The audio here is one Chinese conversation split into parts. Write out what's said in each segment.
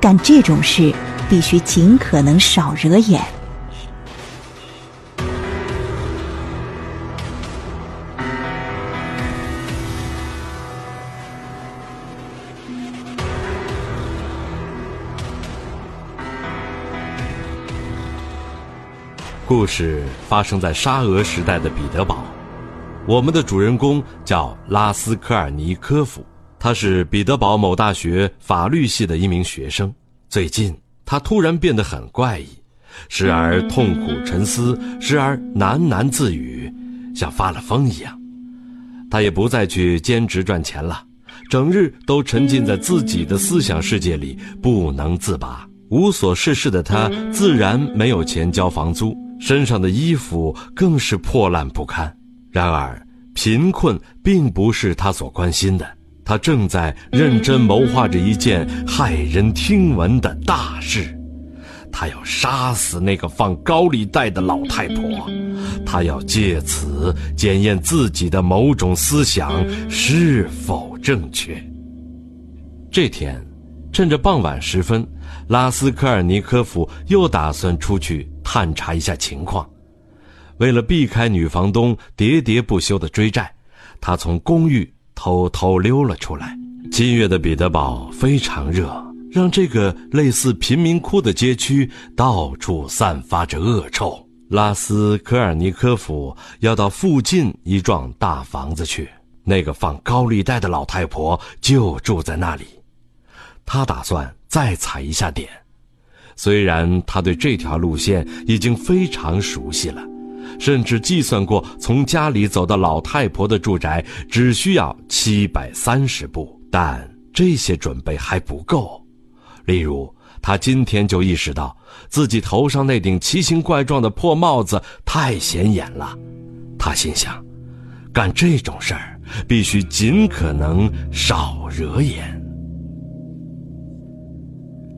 干这种事必须尽可能少惹眼。故事发生在沙俄时代的彼得堡，我们的主人公叫拉斯科尔尼科夫，他是彼得堡某大学法律系的一名学生。最近，他突然变得很怪异，时而痛苦沉思，时而喃喃自语，像发了疯一样。他也不再去兼职赚钱了，整日都沉浸在自己的思想世界里，不能自拔。无所事事的他，自然没有钱交房租。身上的衣服更是破烂不堪。然而，贫困并不是他所关心的。他正在认真谋划着一件骇人听闻的大事。他要杀死那个放高利贷的老太婆。他要借此检验自己的某种思想是否正确。这天，趁着傍晚时分，拉斯科尔尼科夫又打算出去。探查一下情况，为了避开女房东喋喋不休的追债，他从公寓偷偷溜了出来。七月的彼得堡非常热，让这个类似贫民窟的街区到处散发着恶臭。拉斯科尔尼科夫要到附近一幢大房子去，那个放高利贷的老太婆就住在那里。他打算再踩一下点。虽然他对这条路线已经非常熟悉了，甚至计算过从家里走到老太婆的住宅只需要七百三十步，但这些准备还不够。例如，他今天就意识到自己头上那顶奇形怪状的破帽子太显眼了。他心想，干这种事儿必须尽可能少惹眼。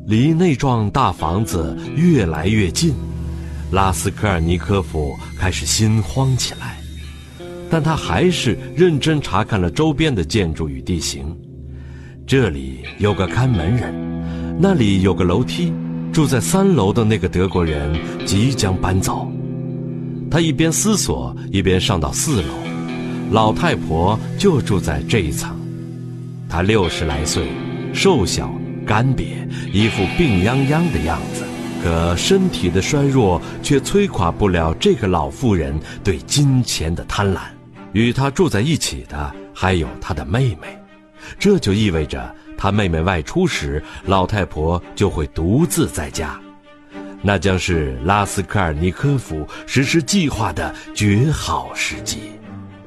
离那幢大房子越来越近，拉斯科尔尼科夫开始心慌起来，但他还是认真查看了周边的建筑与地形。这里有个看门人，那里有个楼梯，住在三楼的那个德国人即将搬走。他一边思索，一边上到四楼，老太婆就住在这一层。她六十来岁，瘦小。干瘪，一副病殃殃的样子，可身体的衰弱却摧垮不了这个老妇人对金钱的贪婪。与她住在一起的还有她的妹妹，这就意味着她妹妹外出时，老太婆就会独自在家。那将是拉斯科尔尼科夫实施计划的绝好时机。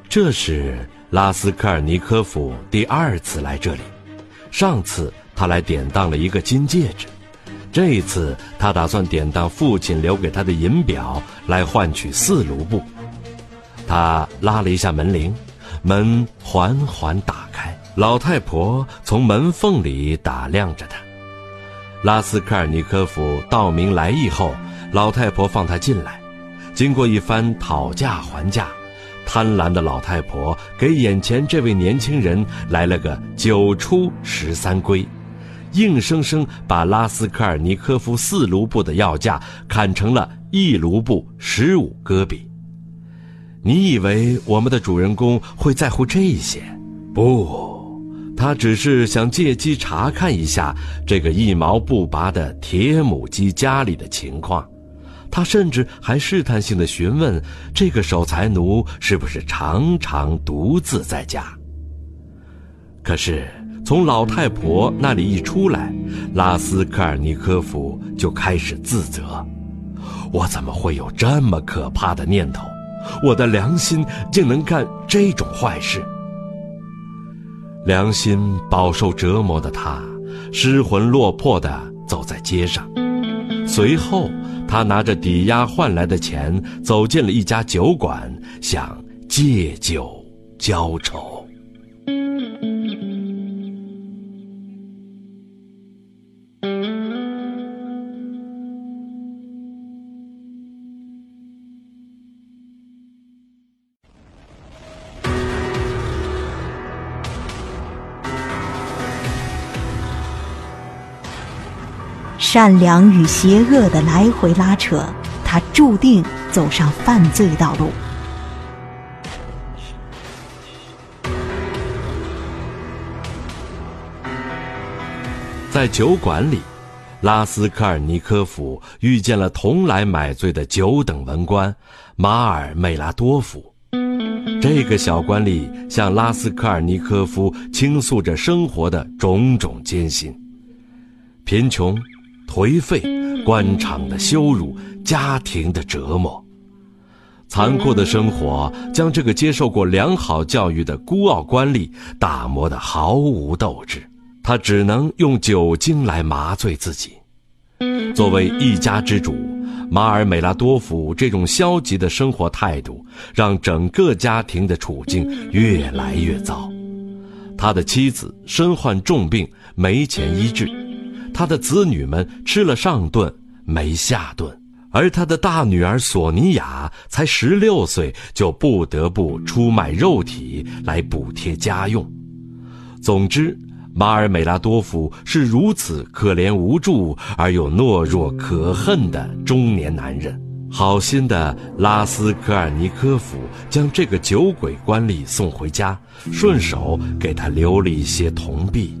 这是拉斯科尔尼科夫第二次来这里，上次。他来典当了一个金戒指，这一次他打算典当父亲留给他的银表来换取四卢布。他拉了一下门铃，门缓缓打开，老太婆从门缝里打量着他。拉斯科尔尼科夫道明来意后，老太婆放他进来。经过一番讨价还价，贪婪的老太婆给眼前这位年轻人来了个九出十三归。硬生生把拉斯科尔尼科夫四卢布的要价砍成了一卢布十五戈比。你以为我们的主人公会在乎这些？不，他只是想借机查看一下这个一毛不拔的铁母鸡家里的情况。他甚至还试探性的询问这个守财奴是不是常常独自在家。可是。从老太婆那里一出来，拉斯科尔尼科夫就开始自责：“我怎么会有这么可怕的念头？我的良心竟能干这种坏事！”良心饱受折磨的他，失魂落魄地走在街上。随后，他拿着抵押换来的钱，走进了一家酒馆，想借酒浇愁。善良与邪恶的来回拉扯，他注定走上犯罪道路。在酒馆里，拉斯科尔尼科夫遇见了同来买醉的九等文官马尔梅拉多夫。这个小官吏向拉斯科尔尼科夫倾诉着生活的种种艰辛：贫穷、颓废、官场的羞辱、家庭的折磨。残酷的生活将这个接受过良好教育的孤傲官吏打磨得毫无斗志。他只能用酒精来麻醉自己。作为一家之主，马尔美拉多夫这种消极的生活态度，让整个家庭的处境越来越糟。他的妻子身患重病，没钱医治；他的子女们吃了上顿没下顿，而他的大女儿索尼娅才十六岁，就不得不出卖肉体来补贴家用。总之。马尔美拉多夫是如此可怜无助而又懦弱可恨的中年男人。好心的拉斯科尔尼科夫将这个酒鬼官吏送回家，顺手给他留了一些铜币。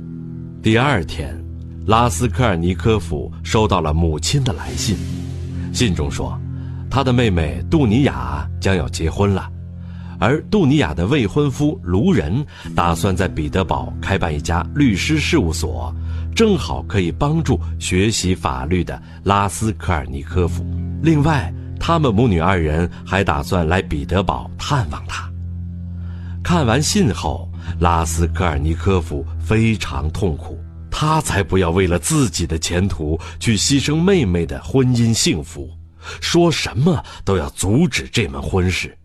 第二天，拉斯科尔尼科夫收到了母亲的来信，信中说，他的妹妹杜尼娅将要结婚了。而杜尼亚的未婚夫卢仁打算在彼得堡开办一家律师事务所，正好可以帮助学习法律的拉斯科尔尼科夫。另外，他们母女二人还打算来彼得堡探望他。看完信后，拉斯科尔尼科夫非常痛苦，他才不要为了自己的前途去牺牲妹妹的婚姻幸福，说什么都要阻止这门婚事。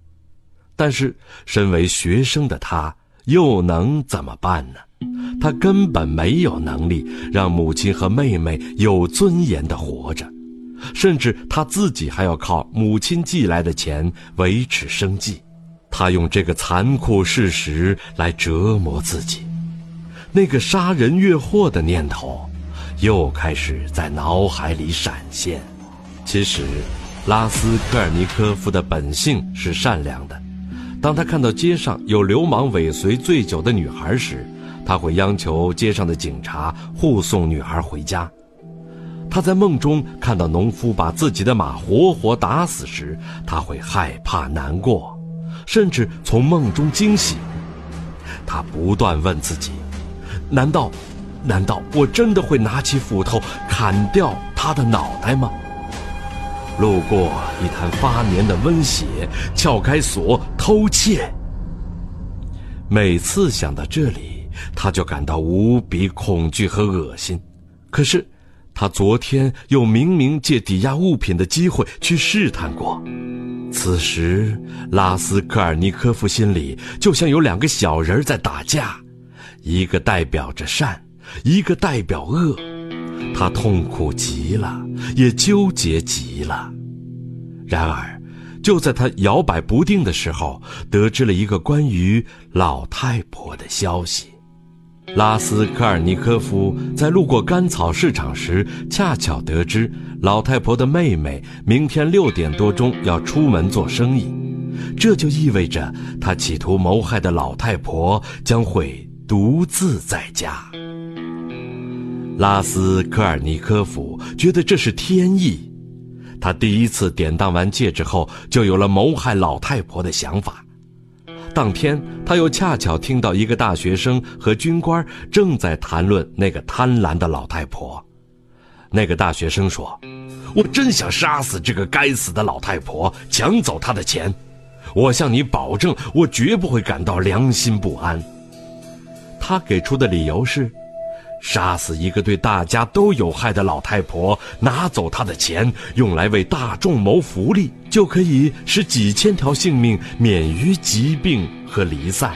但是，身为学生的他又能怎么办呢？他根本没有能力让母亲和妹妹有尊严地活着，甚至他自己还要靠母亲寄来的钱维持生计。他用这个残酷事实来折磨自己，那个杀人越货的念头又开始在脑海里闪现。其实，拉斯科尔尼科夫的本性是善良的。当他看到街上有流氓尾随醉酒的女孩时，他会央求街上的警察护送女孩回家。他在梦中看到农夫把自己的马活活打死时，他会害怕难过，甚至从梦中惊醒。他不断问自己：难道，难道我真的会拿起斧头砍掉他的脑袋吗？路过一滩发黏的温血，撬开锁偷窃。每次想到这里，他就感到无比恐惧和恶心。可是，他昨天又明明借抵押物品的机会去试探过。此时，拉斯科尔尼科夫心里就像有两个小人在打架，一个代表着善，一个代表恶。他痛苦极了，也纠结极了。然而，就在他摇摆不定的时候，得知了一个关于老太婆的消息。拉斯科尔尼科夫在路过甘草市场时，恰巧得知老太婆的妹妹明天六点多钟要出门做生意，这就意味着他企图谋害的老太婆将会独自在家。拉斯科尔尼科夫觉得这是天意，他第一次典当完戒指后，就有了谋害老太婆的想法。当天，他又恰巧听到一个大学生和军官正在谈论那个贪婪的老太婆。那个大学生说：“我真想杀死这个该死的老太婆，抢走她的钱。我向你保证，我绝不会感到良心不安。”他给出的理由是。杀死一个对大家都有害的老太婆，拿走她的钱，用来为大众谋福利，就可以使几千条性命免于疾病和离散。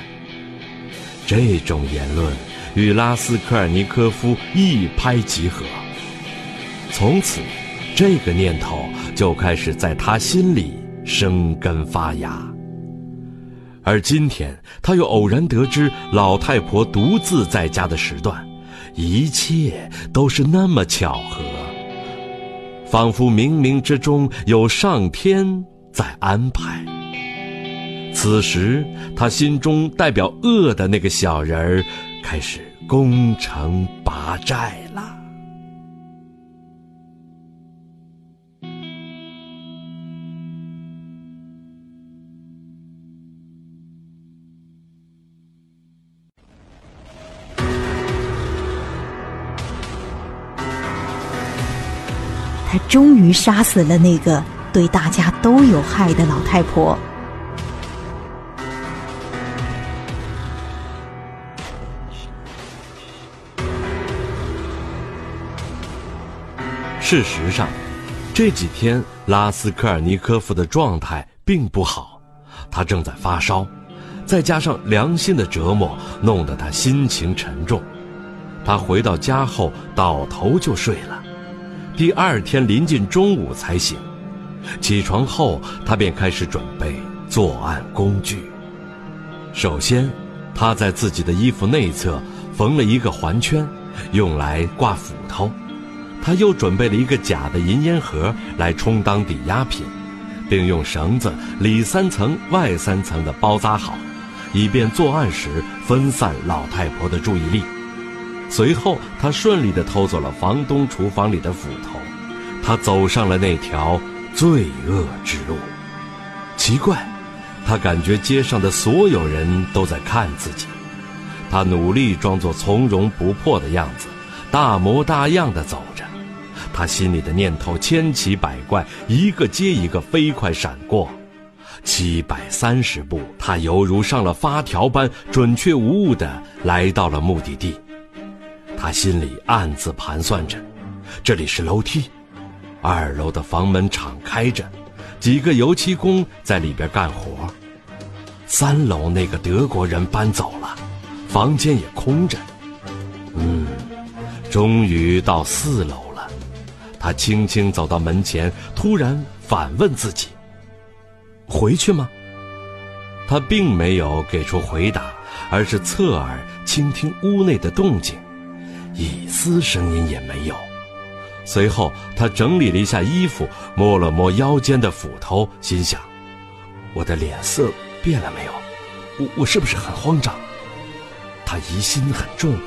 这种言论与拉斯科尔尼科夫一拍即合。从此，这个念头就开始在他心里生根发芽。而今天，他又偶然得知老太婆独自在家的时段。一切都是那么巧合，仿佛冥冥之中有上天在安排。此时，他心中代表恶的那个小人儿开始攻城拔寨了。他终于杀死了那个对大家都有害的老太婆。事实上，这几天拉斯科尔尼科夫的状态并不好，他正在发烧，再加上良心的折磨，弄得他心情沉重。他回到家后倒头就睡了。第二天临近中午才醒，起床后他便开始准备作案工具。首先，他在自己的衣服内侧缝了一个环圈，用来挂斧头。他又准备了一个假的银烟盒来充当抵押品，并用绳子里三层外三层的包扎好，以便作案时分散老太婆的注意力。随后，他顺利地偷走了房东厨房里的斧头，他走上了那条罪恶之路。奇怪，他感觉街上的所有人都在看自己。他努力装作从容不迫的样子，大模大样地走着。他心里的念头千奇百怪，一个接一个飞快闪过。七百三十步，他犹如上了发条般准确无误地来到了目的地。他心里暗自盘算着：这里是楼梯，二楼的房门敞开着，几个油漆工在里边干活。三楼那个德国人搬走了，房间也空着。嗯，终于到四楼了。他轻轻走到门前，突然反问自己：回去吗？他并没有给出回答，而是侧耳倾听屋内的动静。一丝声音也没有。随后，他整理了一下衣服，摸了摸腰间的斧头，心想：“我的脸色变了没有？我我是不是很慌张？”他疑心很重，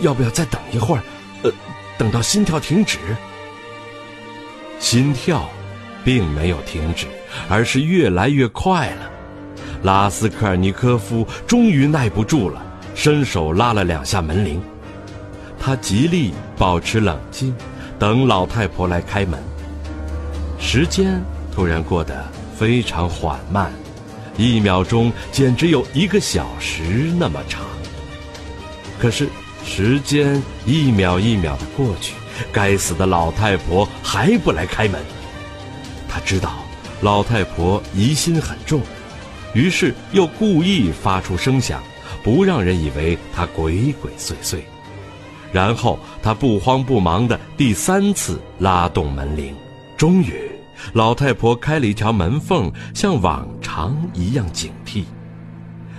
要不要再等一会儿？呃，等到心跳停止。心跳，并没有停止，而是越来越快了。拉斯科尔尼科夫终于耐不住了，伸手拉了两下门铃。他极力保持冷静，等老太婆来开门。时间突然过得非常缓慢，一秒钟简直有一个小时那么长。可是时间一秒一秒的过去，该死的老太婆还不来开门。他知道老太婆疑心很重，于是又故意发出声响，不让人以为他鬼鬼祟祟。然后他不慌不忙的第三次拉动门铃，终于，老太婆开了一条门缝，像往常一样警惕。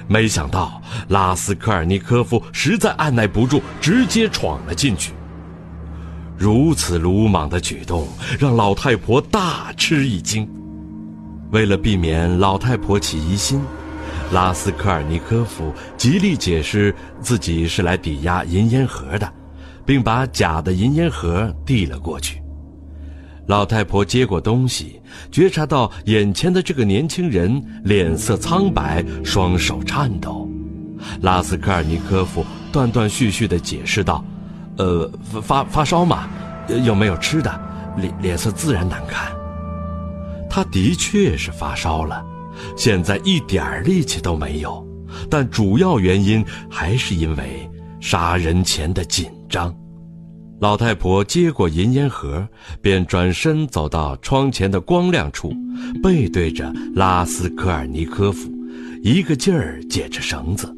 没想到拉斯科尔尼科夫实在按耐不住，直接闯了进去。如此鲁莽的举动让老太婆大吃一惊。为了避免老太婆起疑心，拉斯科尔尼科夫极力解释自己是来抵押银烟盒的。并把假的银烟盒递了过去。老太婆接过东西，觉察到眼前的这个年轻人脸色苍白，双手颤抖。拉斯科尔尼科夫断断续续地解释道：“呃，发发烧嘛，有没有吃的？脸脸色自然难看。他的确是发烧了，现在一点力气都没有。但主要原因还是因为杀人前的紧。”张，老太婆接过银烟盒，便转身走到窗前的光亮处，背对着拉斯科尔尼科夫，一个劲儿解着绳子。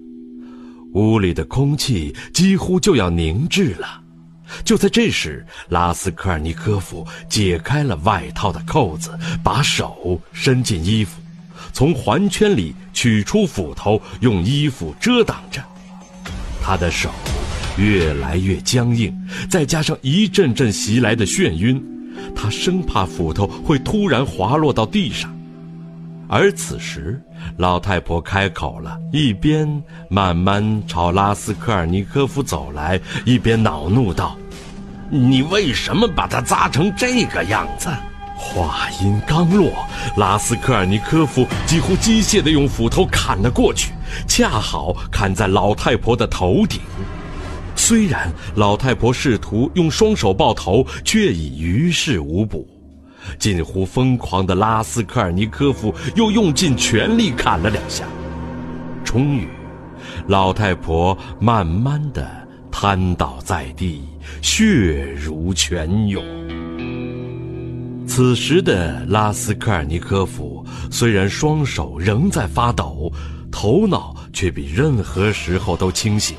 屋里的空气几乎就要凝滞了。就在这时，拉斯科尔尼科夫解开了外套的扣子，把手伸进衣服，从环圈里取出斧头，用衣服遮挡着。他的手。越来越僵硬，再加上一阵阵袭来的眩晕，他生怕斧头会突然滑落到地上。而此时，老太婆开口了，一边慢慢朝拉斯科尔尼科夫走来，一边恼怒道：“你为什么把它扎成这个样子？”话音刚落，拉斯科尔尼科夫几乎机械地用斧头砍了过去，恰好砍在老太婆的头顶。虽然老太婆试图用双手抱头，却已于事无补。近乎疯狂的拉斯科尔尼科夫又用尽全力砍了两下，终于，老太婆慢慢的瘫倒在地，血如泉涌。此时的拉斯科尔尼科夫虽然双手仍在发抖，头脑却比任何时候都清醒。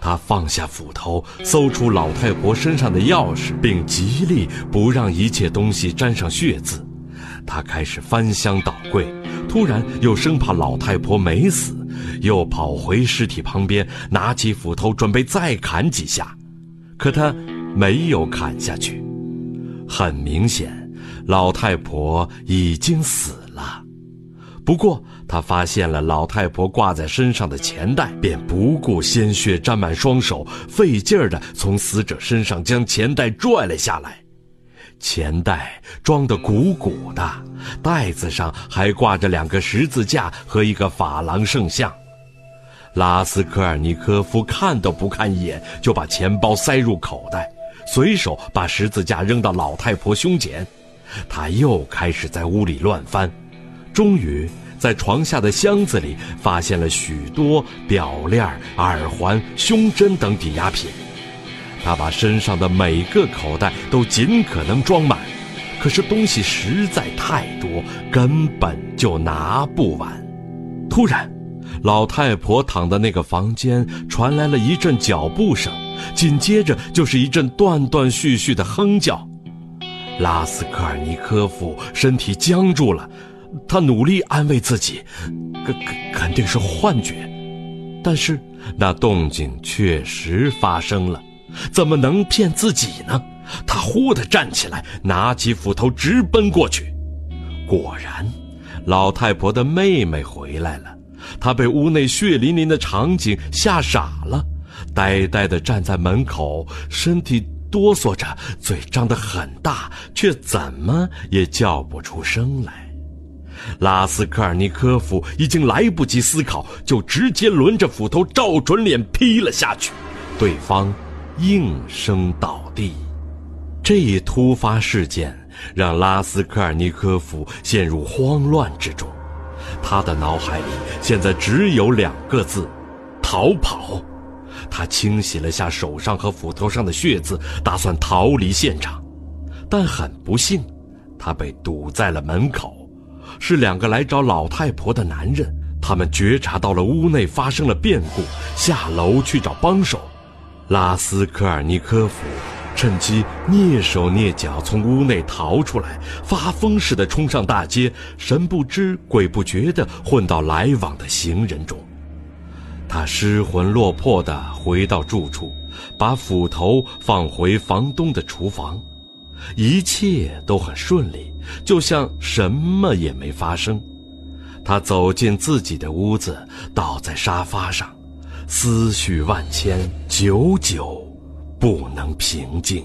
他放下斧头，搜出老太婆身上的钥匙，并极力不让一切东西沾上血渍。他开始翻箱倒柜，突然又生怕老太婆没死，又跑回尸体旁边，拿起斧头准备再砍几下。可他没有砍下去。很明显，老太婆已经死了。不过，他发现了老太婆挂在身上的钱袋，便不顾鲜血沾满双手，费劲儿地从死者身上将钱袋拽了下来。钱袋装得鼓鼓的，袋子上还挂着两个十字架和一个法郎圣像。拉斯科尔尼科夫看都不看一眼，就把钱包塞入口袋，随手把十字架扔到老太婆胸前。他又开始在屋里乱翻。终于，在床下的箱子里发现了许多表链、耳环、胸针等抵押品。他把身上的每个口袋都尽可能装满，可是东西实在太多，根本就拿不完。突然，老太婆躺的那个房间传来了一阵脚步声，紧接着就是一阵断断续续的哼叫。拉斯科尔尼科夫身体僵住了。他努力安慰自己，肯肯肯定是幻觉，但是那动静确实发生了，怎么能骗自己呢？他忽地站起来，拿起斧头直奔过去。果然，老太婆的妹妹回来了。她被屋内血淋淋的场景吓傻了，呆呆地站在门口，身体哆嗦着，嘴张得很大，却怎么也叫不出声来。拉斯科尔尼科夫已经来不及思考，就直接抡着斧头照准脸劈了下去，对方应声倒地。这一突发事件让拉斯科尔尼科夫陷入慌乱之中，他的脑海里现在只有两个字：逃跑。他清洗了下手上和斧头上的血渍，打算逃离现场，但很不幸，他被堵在了门口。是两个来找老太婆的男人，他们觉察到了屋内发生了变故，下楼去找帮手。拉斯科尔尼科夫趁机蹑手蹑脚从屋内逃出来，发疯似的冲上大街，神不知鬼不觉地混到来往的行人中。他失魂落魄地回到住处，把斧头放回房东的厨房，一切都很顺利。就像什么也没发生，他走进自己的屋子，倒在沙发上，思绪万千，久久不能平静。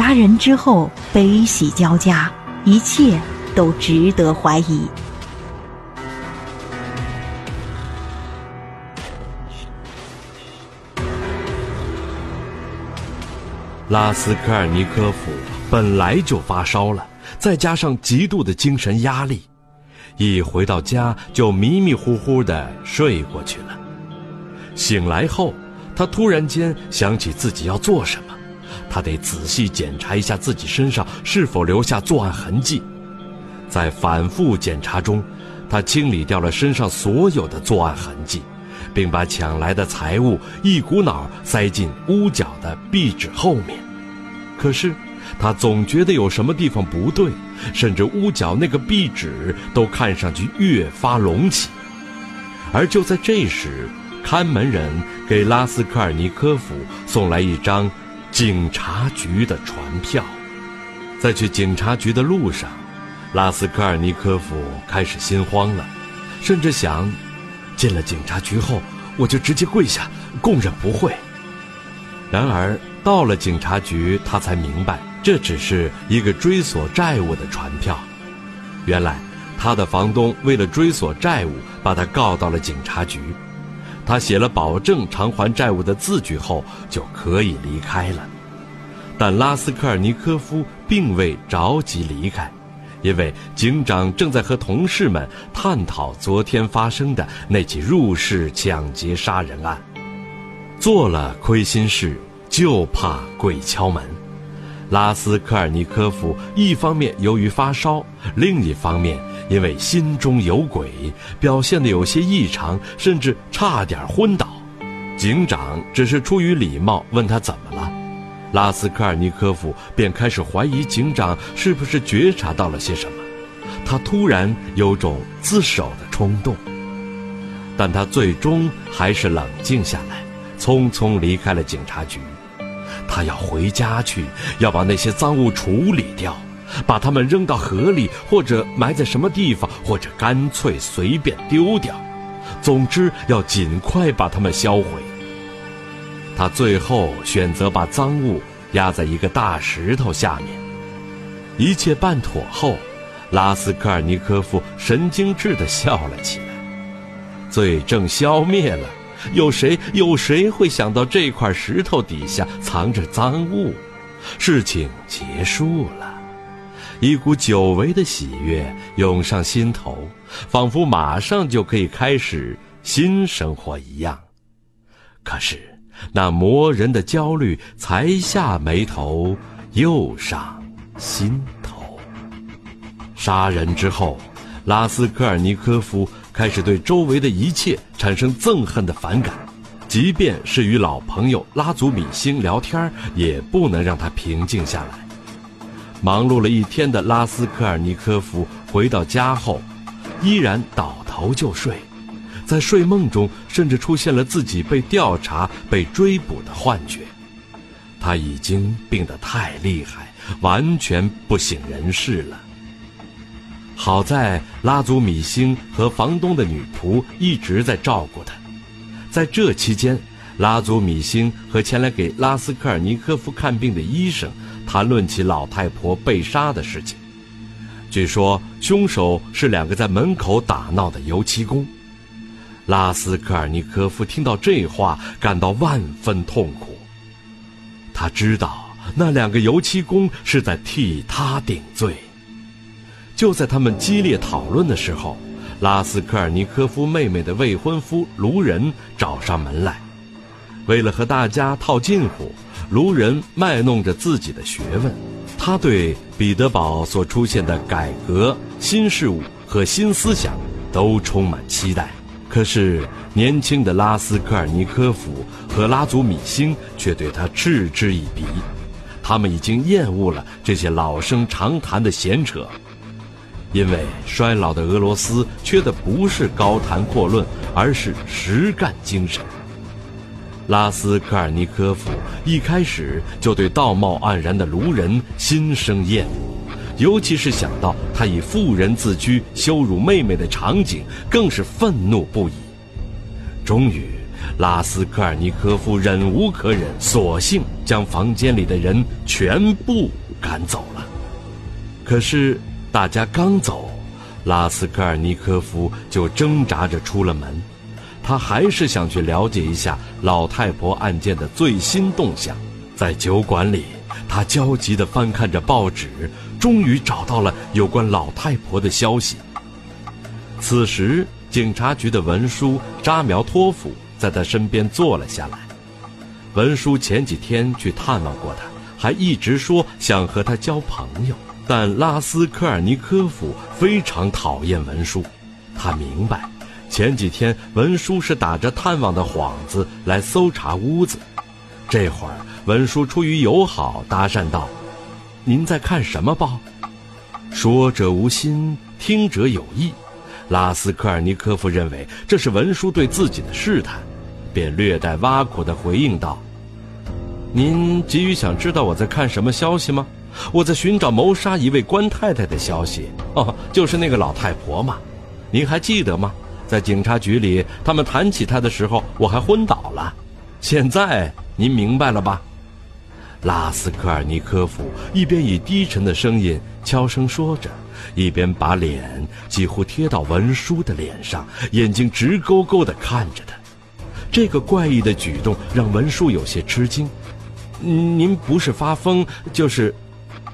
杀人之后悲喜交加，一切都值得怀疑。拉斯科尔尼科夫本来就发烧了，再加上极度的精神压力，一回到家就迷迷糊糊的睡过去了。醒来后，他突然间想起自己要做什么。他得仔细检查一下自己身上是否留下作案痕迹，在反复检查中，他清理掉了身上所有的作案痕迹，并把抢来的财物一股脑塞进屋角的壁纸后面。可是，他总觉得有什么地方不对，甚至屋角那个壁纸都看上去越发隆起。而就在这时，看门人给拉斯科尔尼科夫送来一张警察局的传票。在去警察局的路上，拉斯科尔尼科夫开始心慌了，甚至想，进了警察局后，我就直接跪下，供认不讳。然而到了警察局，他才明白，这只是一个追索债务的传票。原来，他的房东为了追索债务，把他告到了警察局。他写了保证偿还债务的字据后，就可以离开了。但拉斯科尔尼科夫并未着急离开，因为警长正在和同事们探讨昨天发生的那起入室抢劫杀人案。做了亏心事，就怕鬼敲门。拉斯科尔尼科夫一方面由于发烧，另一方面因为心中有鬼，表现得有些异常，甚至差点昏倒。警长只是出于礼貌问他怎么了，拉斯科尔尼科夫便开始怀疑警长是不是觉察到了些什么。他突然有种自首的冲动，但他最终还是冷静下来。匆匆离开了警察局，他要回家去，要把那些赃物处理掉，把它们扔到河里，或者埋在什么地方，或者干脆随便丢掉。总之，要尽快把它们销毁。他最后选择把赃物压在一个大石头下面。一切办妥后，拉斯科尔尼科夫神经质地笑了起来，罪证消灭了。有谁有谁会想到这块石头底下藏着赃物？事情结束了，一股久违的喜悦涌上心头，仿佛马上就可以开始新生活一样。可是，那磨人的焦虑才下眉头，又上心头。杀人之后，拉斯科尔尼科夫。开始对周围的一切产生憎恨的反感，即便是与老朋友拉祖米星聊天，也不能让他平静下来。忙碌了一天的拉斯科尔尼科夫回到家后，依然倒头就睡，在睡梦中甚至出现了自己被调查、被追捕的幻觉。他已经病得太厉害，完全不省人事了。好在拉祖米星和房东的女仆一直在照顾他，在这期间，拉祖米星和前来给拉斯科尔尼科夫看病的医生谈论起老太婆被杀的事情。据说凶手是两个在门口打闹的油漆工。拉斯科尔尼科夫听到这话，感到万分痛苦。他知道那两个油漆工是在替他顶罪。就在他们激烈讨论的时候，拉斯科尔尼科夫妹妹的未婚夫卢仁找上门来。为了和大家套近乎，卢仁卖弄着自己的学问。他对彼得堡所出现的改革、新事物和新思想都充满期待。可是，年轻的拉斯科尔尼科夫和拉祖米星却对他嗤之以鼻。他们已经厌恶了这些老生常谈的闲扯。因为衰老的俄罗斯缺的不是高谈阔论，而是实干精神。拉斯科尔尼科夫一开始就对道貌岸然的卢人心生厌恶，尤其是想到他以妇人自居羞辱妹妹的场景，更是愤怒不已。终于，拉斯科尔尼科夫忍无可忍，索性将房间里的人全部赶走了。可是。大家刚走，拉斯科尔尼科夫就挣扎着出了门。他还是想去了解一下老太婆案件的最新动向。在酒馆里，他焦急地翻看着报纸，终于找到了有关老太婆的消息。此时，警察局的文书扎苗托夫在他身边坐了下来。文书前几天去探望过他，还一直说想和他交朋友。但拉斯科尔尼科夫非常讨厌文书，他明白，前几天文书是打着探望的幌子来搜查屋子，这会儿文书出于友好搭讪道：“您在看什么报？”说者无心，听者有意。拉斯科尔尼科夫认为这是文书对自己的试探，便略带挖苦地回应道：“您急于想知道我在看什么消息吗？我在寻找谋杀一位官太太的消息。哦，就是那个老太婆嘛。您还记得吗？在警察局里，他们谈起她的时候，我还昏倒了。现在您明白了吧？”拉斯科尔尼科夫一边以低沉的声音悄声说着，一边把脸几乎贴到文书的脸上，眼睛直勾勾地看着他。这个怪异的举动让文书有些吃惊。您不是发疯，就是……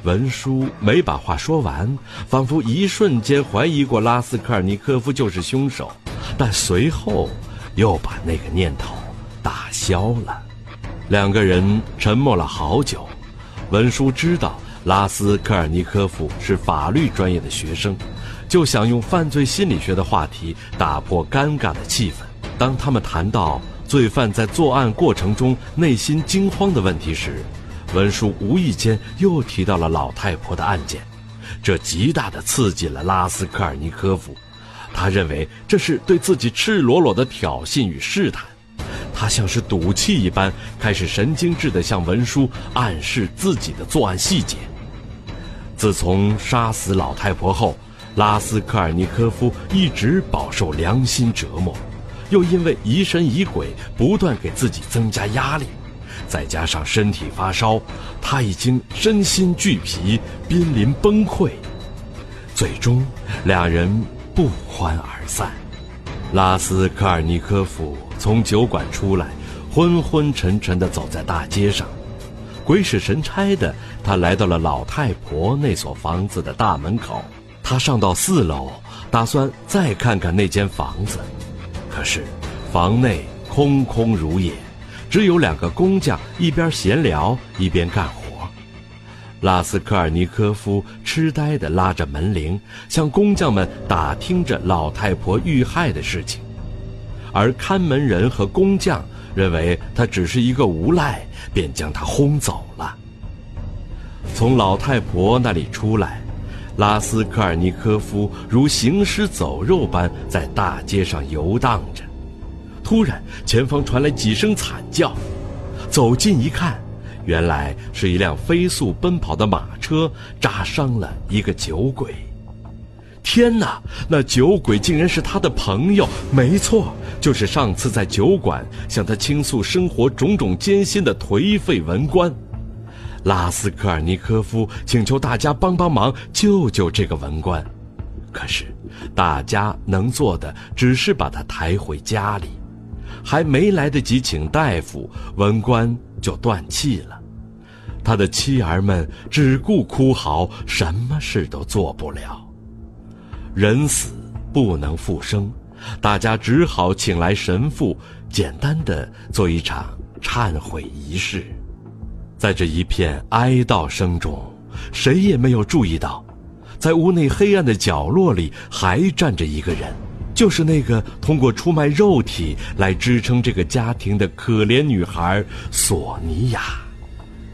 文书没把话说完，仿佛一瞬间怀疑过拉斯科尔尼科夫就是凶手，但随后又把那个念头打消了。两个人沉默了好久，文书知道拉斯科尔尼科夫是法律专业的学生，就想用犯罪心理学的话题打破尴尬的气氛。当他们谈到罪犯在作案过程中内心惊慌的问题时，文书无意间又提到了老太婆的案件，这极大的刺激了拉斯科尔尼科夫，他认为这是对自己赤裸裸的挑衅与试探。他像是赌气一般，开始神经质地向文书暗示自己的作案细节。自从杀死老太婆后，拉斯科尔尼科夫一直饱受良心折磨，又因为疑神疑鬼，不断给自己增加压力，再加上身体发烧，他已经身心俱疲，濒临崩溃。最终，两人不欢而散。拉斯科尔尼科夫。从酒馆出来，昏昏沉沉地走在大街上，鬼使神差的，他来到了老太婆那所房子的大门口。他上到四楼，打算再看看那间房子，可是房内空空如也，只有两个工匠一边闲聊一边干活。拉斯科尔尼科夫痴呆地拉着门铃，向工匠们打听着老太婆遇害的事情。而看门人和工匠认为他只是一个无赖，便将他轰走了。从老太婆那里出来，拉斯科尔尼科夫如行尸走肉般在大街上游荡着。突然，前方传来几声惨叫，走近一看，原来是一辆飞速奔跑的马车扎伤了一个酒鬼。天哪！那酒鬼竟然是他的朋友，没错，就是上次在酒馆向他倾诉生活种种艰辛的颓废文官，拉斯科尔尼科夫请求大家帮帮忙，救救这个文官。可是，大家能做的只是把他抬回家里，还没来得及请大夫，文官就断气了。他的妻儿们只顾哭嚎，什么事都做不了。人死不能复生，大家只好请来神父，简单的做一场忏悔仪式。在这一片哀悼声中，谁也没有注意到，在屋内黑暗的角落里还站着一个人，就是那个通过出卖肉体来支撑这个家庭的可怜女孩索尼娅。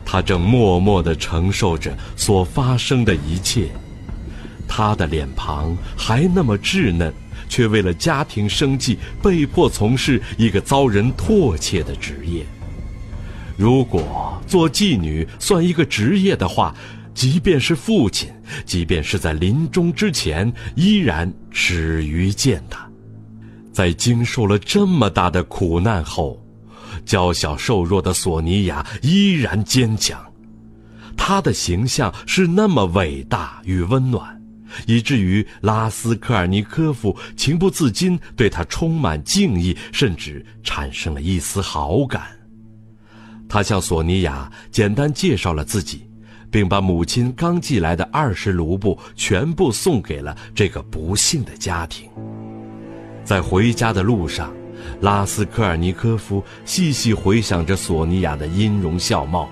她正默默地承受着所发生的一切。她的脸庞还那么稚嫩，却为了家庭生计被迫从事一个遭人唾弃的职业。如果做妓女算一个职业的话，即便是父亲，即便是在临终之前，依然耻于见他。在经受了这么大的苦难后，娇小瘦弱的索尼娅依然坚强。她的形象是那么伟大与温暖。以至于拉斯科尔尼科夫情不自禁对她充满敬意，甚至产生了一丝好感。他向索尼娅简单介绍了自己，并把母亲刚寄来的二十卢布全部送给了这个不幸的家庭。在回家的路上，拉斯科尔尼科夫细细回想着索尼娅的音容笑貌。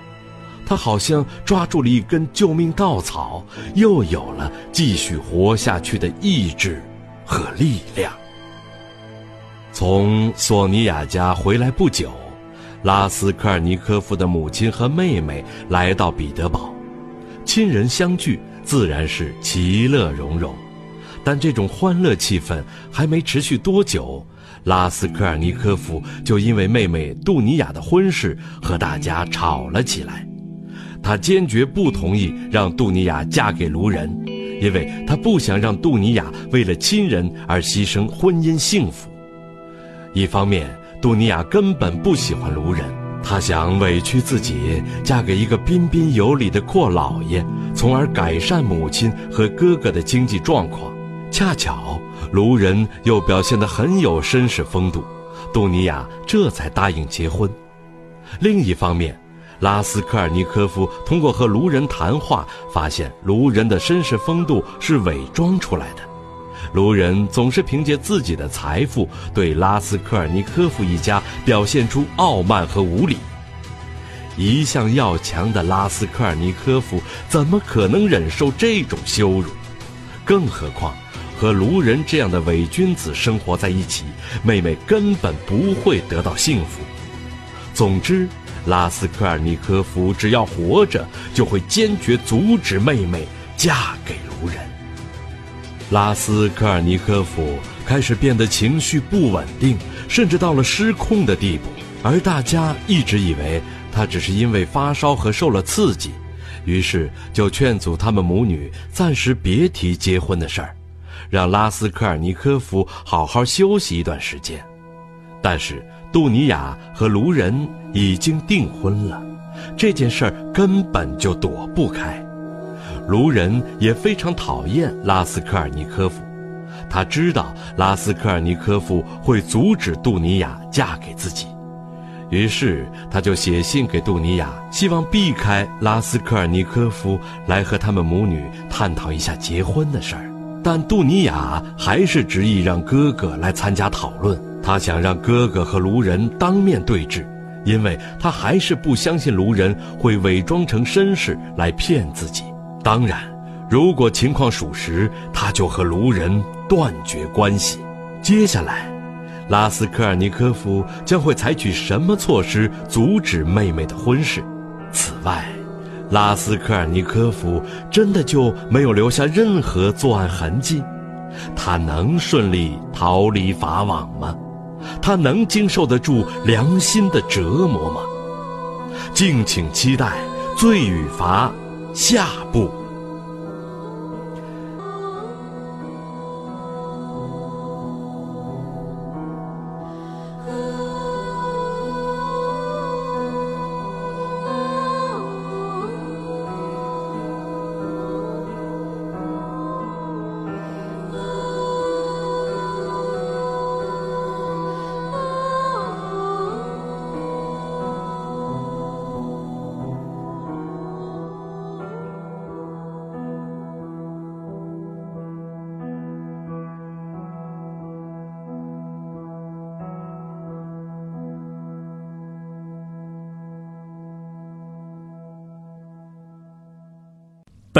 他好像抓住了一根救命稻草，又有了继续活下去的意志和力量。从索尼娅家回来不久，拉斯科尔尼科夫的母亲和妹妹来到彼得堡，亲人相聚自然是其乐融融。但这种欢乐气氛还没持续多久，拉斯科尔尼科夫就因为妹妹杜尼娅的婚事和大家吵了起来。他坚决不同意让杜尼娅嫁给卢人，因为他不想让杜尼娅为了亲人而牺牲婚姻幸福。一方面，杜尼娅根本不喜欢卢人，她想委屈自己嫁给一个彬彬有礼的阔老爷，从而改善母亲和哥哥的经济状况。恰巧卢人又表现得很有绅士风度，杜尼亚这才答应结婚。另一方面，拉斯科尔尼科夫通过和卢人谈话，发现卢人的绅士风度是伪装出来的。卢人总是凭借自己的财富，对拉斯科尔尼科夫一家表现出傲慢和无礼。一向要强的拉斯科尔尼科夫怎么可能忍受这种羞辱？更何况，和卢人这样的伪君子生活在一起，妹妹根本不会得到幸福。总之，拉斯科尔尼科夫只要活着，就会坚决阻止妹妹嫁给卢人。拉斯科尔尼科夫开始变得情绪不稳定，甚至到了失控的地步。而大家一直以为他只是因为发烧和受了刺激，于是就劝阻他们母女暂时别提结婚的事儿，让拉斯科尔尼科夫好好休息一段时间。但是杜尼娅和卢仁已经订婚了，这件事儿根本就躲不开。卢人也非常讨厌拉斯科尔尼科夫，他知道拉斯科尔尼科夫会阻止杜尼娅嫁给自己，于是他就写信给杜尼娅，希望避开拉斯科尔尼科夫来和他们母女探讨一下结婚的事儿。但杜尼娅还是执意让哥哥来参加讨论，他想让哥哥和卢人当面对质，因为他还是不相信卢人会伪装成绅士来骗自己。当然，如果情况属实，他就和卢人断绝关系。接下来，拉斯科尔尼科夫将会采取什么措施阻止妹妹的婚事？此外，拉斯科尔尼科夫真的就没有留下任何作案痕迹？他能顺利逃离法网吗？他能经受得住良心的折磨吗？敬请期待《罪与罚》。下部。